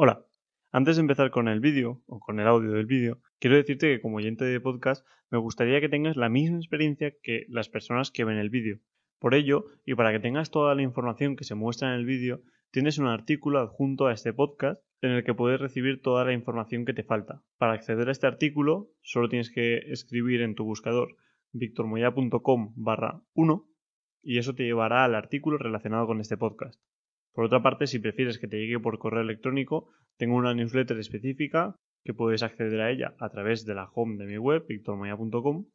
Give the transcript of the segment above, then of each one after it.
Hola, antes de empezar con el vídeo o con el audio del vídeo, quiero decirte que como oyente de podcast me gustaría que tengas la misma experiencia que las personas que ven el vídeo. Por ello, y para que tengas toda la información que se muestra en el vídeo, tienes un artículo adjunto a este podcast en el que puedes recibir toda la información que te falta. Para acceder a este artículo, solo tienes que escribir en tu buscador victormoya.com barra 1 y eso te llevará al artículo relacionado con este podcast. Por otra parte, si prefieres que te llegue por correo electrónico, tengo una newsletter específica que puedes acceder a ella a través de la home de mi web, victormoya.com,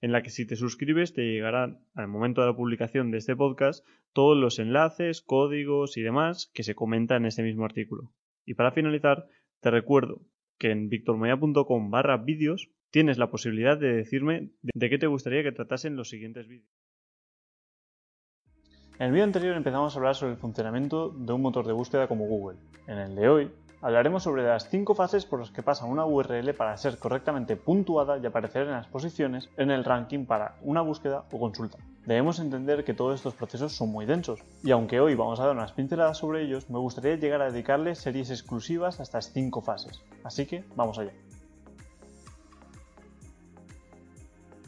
en la que si te suscribes te llegarán al momento de la publicación de este podcast todos los enlaces, códigos y demás que se comentan en este mismo artículo. Y para finalizar, te recuerdo que en victormoya.com barra vídeos tienes la posibilidad de decirme de qué te gustaría que tratasen los siguientes vídeos. En el vídeo anterior empezamos a hablar sobre el funcionamiento de un motor de búsqueda como Google. En el de hoy hablaremos sobre las 5 fases por las que pasa una URL para ser correctamente puntuada y aparecer en las posiciones en el ranking para una búsqueda o consulta. Debemos entender que todos estos procesos son muy densos, y aunque hoy vamos a dar unas pinceladas sobre ellos, me gustaría llegar a dedicarles series exclusivas a estas 5 fases. Así que vamos allá.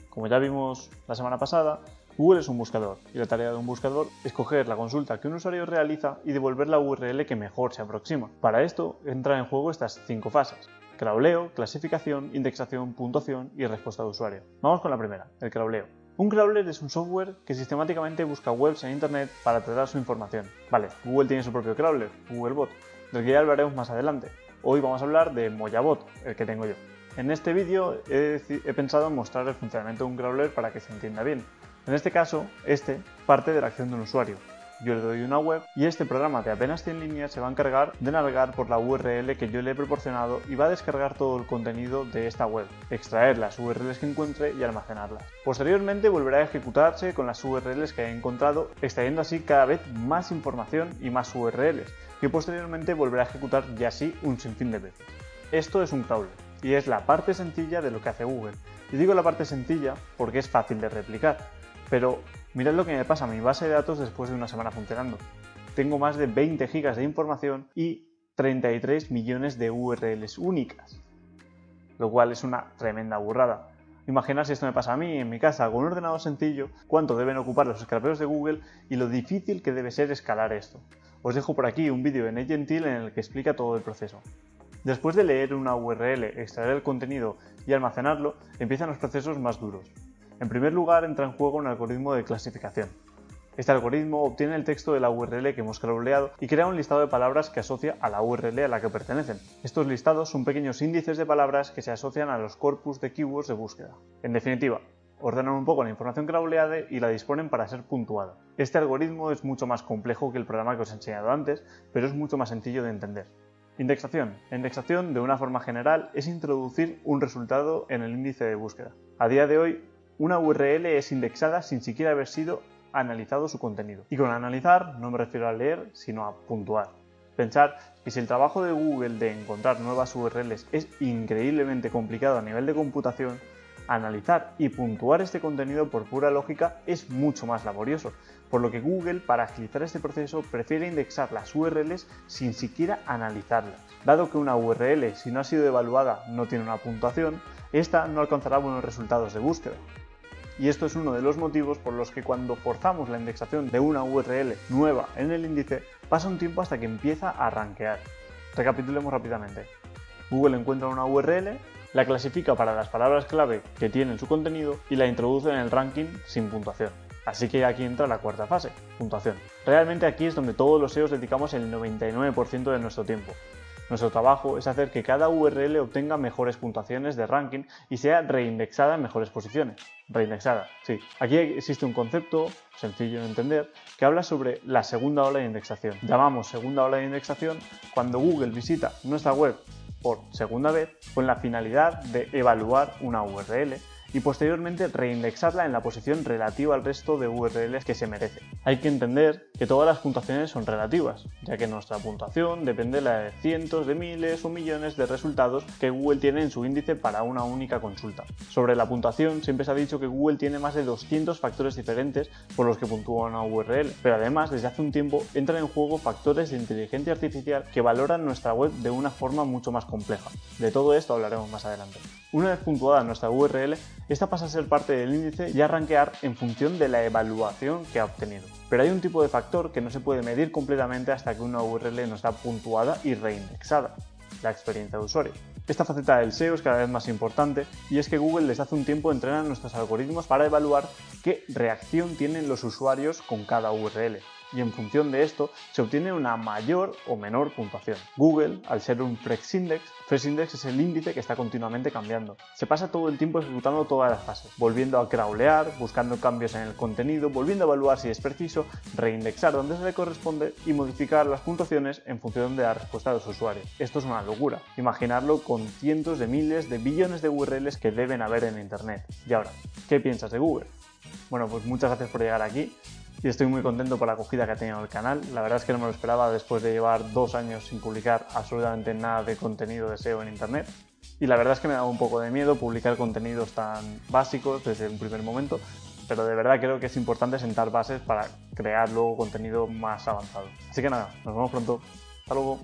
Como ya vimos la semana pasada, Google es un buscador y la tarea de un buscador es coger la consulta que un usuario realiza y devolver la URL que mejor se aproxima. Para esto entran en juego estas cinco fases. Crawleo, clasificación, indexación, puntuación y respuesta de usuario. Vamos con la primera, el crawleo. Un crawler es un software que sistemáticamente busca webs en Internet para tratar su información. Vale, Google tiene su propio crawler, Googlebot, del que ya hablaremos más adelante. Hoy vamos a hablar de Moyabot, el que tengo yo. En este vídeo he, he pensado en mostrar el funcionamiento de un crawler para que se entienda bien, en este caso, este parte de la acción de un usuario. Yo le doy una web y este programa de apenas 100 líneas se va a encargar de navegar por la URL que yo le he proporcionado y va a descargar todo el contenido de esta web, extraer las URLs que encuentre y almacenarlas. Posteriormente volverá a ejecutarse con las URLs que haya encontrado, extrayendo así cada vez más información y más URLs, que posteriormente volverá a ejecutar ya así un sinfín de veces. Esto es un crawler y es la parte sencilla de lo que hace Google. Y digo la parte sencilla porque es fácil de replicar pero mirad lo que me pasa a mi base de datos después de una semana funcionando. Tengo más de 20 gigas de información y 33 millones de URLs únicas, lo cual es una tremenda burrada. Imaginad si esto me pasa a mí en mi casa con un ordenador sencillo, cuánto deben ocupar los scrapeos de Google y lo difícil que debe ser escalar esto. Os dejo por aquí un vídeo en Agentil en el que explica todo el proceso. Después de leer una URL, extraer el contenido y almacenarlo, empiezan los procesos más duros. En primer lugar entra en juego un algoritmo de clasificación. Este algoritmo obtiene el texto de la URL que hemos crawleado y crea un listado de palabras que asocia a la URL a la que pertenecen. Estos listados son pequeños índices de palabras que se asocian a los corpus de keywords de búsqueda. En definitiva, ordenan un poco la información crawleada y la disponen para ser puntuada. Este algoritmo es mucho más complejo que el programa que os he enseñado antes, pero es mucho más sencillo de entender. Indexación. La indexación, de una forma general, es introducir un resultado en el índice de búsqueda. A día de hoy, una URL es indexada sin siquiera haber sido analizado su contenido. Y con analizar no me refiero a leer, sino a puntuar. Pensar que si el trabajo de Google de encontrar nuevas URLs es increíblemente complicado a nivel de computación, analizar y puntuar este contenido por pura lógica es mucho más laborioso, por lo que Google para agilizar este proceso prefiere indexar las URLs sin siquiera analizarlas. Dado que una URL si no ha sido evaluada no tiene una puntuación, esta no alcanzará buenos resultados de búsqueda y esto es uno de los motivos por los que cuando forzamos la indexación de una URL nueva en el índice, pasa un tiempo hasta que empieza a rankear. Recapitulemos rápidamente. Google encuentra una URL, la clasifica para las palabras clave que tienen su contenido y la introduce en el ranking sin puntuación. Así que aquí entra la cuarta fase, puntuación. Realmente aquí es donde todos los SEOs dedicamos el 99% de nuestro tiempo, nuestro trabajo es hacer que cada URL obtenga mejores puntuaciones de ranking y sea reindexada en mejores posiciones. Reindexada, sí. Aquí existe un concepto sencillo de entender que habla sobre la segunda ola de indexación. Llamamos segunda ola de indexación cuando Google visita nuestra web por segunda vez con la finalidad de evaluar una URL y posteriormente reindexarla en la posición relativa al resto de URLs que se merece. Hay que entender que todas las puntuaciones son relativas, ya que nuestra puntuación depende de la de cientos de miles o millones de resultados que Google tiene en su índice para una única consulta. Sobre la puntuación, siempre se ha dicho que Google tiene más de 200 factores diferentes por los que puntúa una URL, pero además desde hace un tiempo entran en juego factores de inteligencia artificial que valoran nuestra web de una forma mucho más compleja. De todo esto hablaremos más adelante. Una vez puntuada nuestra URL, esta pasa a ser parte del índice y a rankear en función de la evaluación que ha obtenido. Pero hay un tipo de factor que no se puede medir completamente hasta que una URL no está puntuada y reindexada, la experiencia de usuario. Esta faceta del SEO es cada vez más importante y es que Google desde hace un tiempo entrena nuestros algoritmos para evaluar qué reacción tienen los usuarios con cada URL y en función de esto se obtiene una mayor o menor puntuación. Google, al ser un Fresh Index, es el índice que está continuamente cambiando. Se pasa todo el tiempo ejecutando todas las fases, volviendo a crawlear, buscando cambios en el contenido, volviendo a evaluar si es preciso, reindexar donde se le corresponde y modificar las puntuaciones en función de la respuesta de los usuarios. Esto es una locura. Imaginarlo con cientos de miles de billones de URLs que deben haber en Internet. Y ahora, ¿qué piensas de Google? Bueno, pues muchas gracias por llegar aquí y estoy muy contento por la acogida que ha tenido el canal. La verdad es que no me lo esperaba después de llevar dos años sin publicar absolutamente nada de contenido de SEO en Internet. Y la verdad es que me da un poco de miedo publicar contenidos tan básicos desde un primer momento, pero de verdad creo que es importante sentar bases para crear luego contenido más avanzado. Así que nada, nos vemos pronto. Hasta luego.